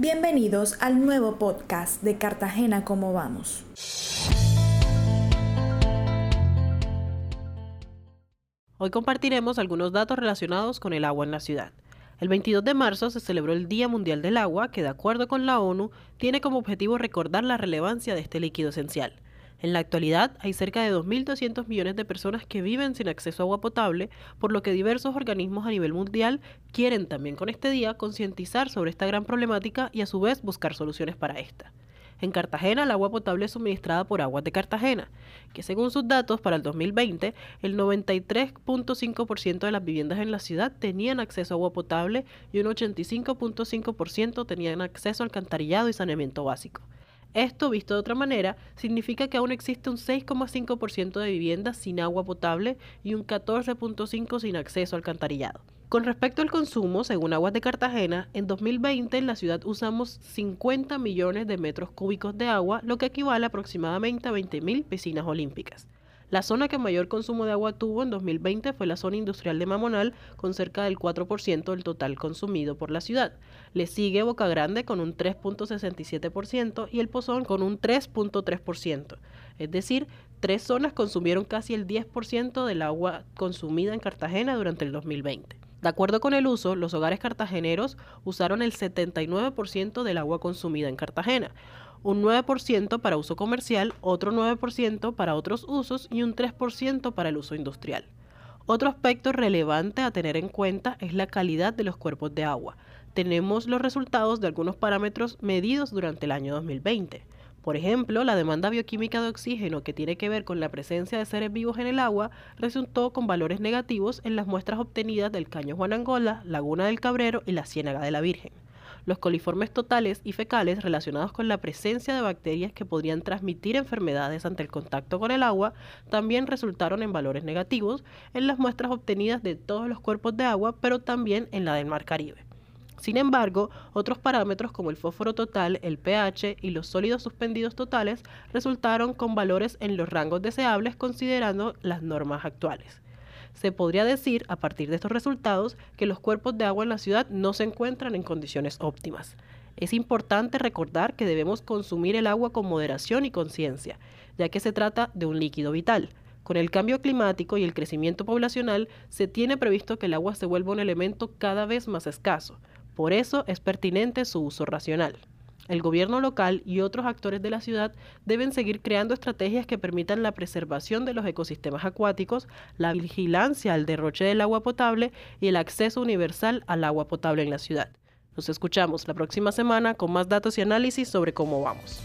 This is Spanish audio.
Bienvenidos al nuevo podcast de Cartagena Cómo Vamos. Hoy compartiremos algunos datos relacionados con el agua en la ciudad. El 22 de marzo se celebró el Día Mundial del Agua, que de acuerdo con la ONU tiene como objetivo recordar la relevancia de este líquido esencial. En la actualidad hay cerca de 2.200 millones de personas que viven sin acceso a agua potable, por lo que diversos organismos a nivel mundial quieren también con este día concientizar sobre esta gran problemática y a su vez buscar soluciones para esta. En Cartagena, el agua potable es suministrada por Aguas de Cartagena, que según sus datos para el 2020, el 93.5% de las viviendas en la ciudad tenían acceso a agua potable y un 85.5% tenían acceso al alcantarillado y saneamiento básico. Esto, visto de otra manera, significa que aún existe un 6,5% de viviendas sin agua potable y un 14,5% sin acceso al alcantarillado. Con respecto al consumo, según Aguas de Cartagena, en 2020 en la ciudad usamos 50 millones de metros cúbicos de agua, lo que equivale aproximadamente a 20.000 piscinas olímpicas. La zona que mayor consumo de agua tuvo en 2020 fue la zona industrial de Mamonal, con cerca del 4% del total consumido por la ciudad. Le sigue Boca Grande con un 3.67% y El Pozón con un 3.3%. Es decir, tres zonas consumieron casi el 10% del agua consumida en Cartagena durante el 2020. De acuerdo con el uso, los hogares cartageneros usaron el 79% del agua consumida en Cartagena, un 9% para uso comercial, otro 9% para otros usos y un 3% para el uso industrial. Otro aspecto relevante a tener en cuenta es la calidad de los cuerpos de agua. Tenemos los resultados de algunos parámetros medidos durante el año 2020. Por ejemplo, la demanda bioquímica de oxígeno que tiene que ver con la presencia de seres vivos en el agua resultó con valores negativos en las muestras obtenidas del Caño Juan Angola, Laguna del Cabrero y la Ciénaga de la Virgen. Los coliformes totales y fecales relacionados con la presencia de bacterias que podrían transmitir enfermedades ante el contacto con el agua también resultaron en valores negativos en las muestras obtenidas de todos los cuerpos de agua, pero también en la del Mar Caribe. Sin embargo, otros parámetros como el fósforo total, el pH y los sólidos suspendidos totales resultaron con valores en los rangos deseables considerando las normas actuales. Se podría decir, a partir de estos resultados, que los cuerpos de agua en la ciudad no se encuentran en condiciones óptimas. Es importante recordar que debemos consumir el agua con moderación y conciencia, ya que se trata de un líquido vital. Con el cambio climático y el crecimiento poblacional, se tiene previsto que el agua se vuelva un elemento cada vez más escaso, por eso es pertinente su uso racional. El gobierno local y otros actores de la ciudad deben seguir creando estrategias que permitan la preservación de los ecosistemas acuáticos, la vigilancia al derroche del agua potable y el acceso universal al agua potable en la ciudad. Nos escuchamos la próxima semana con más datos y análisis sobre cómo vamos.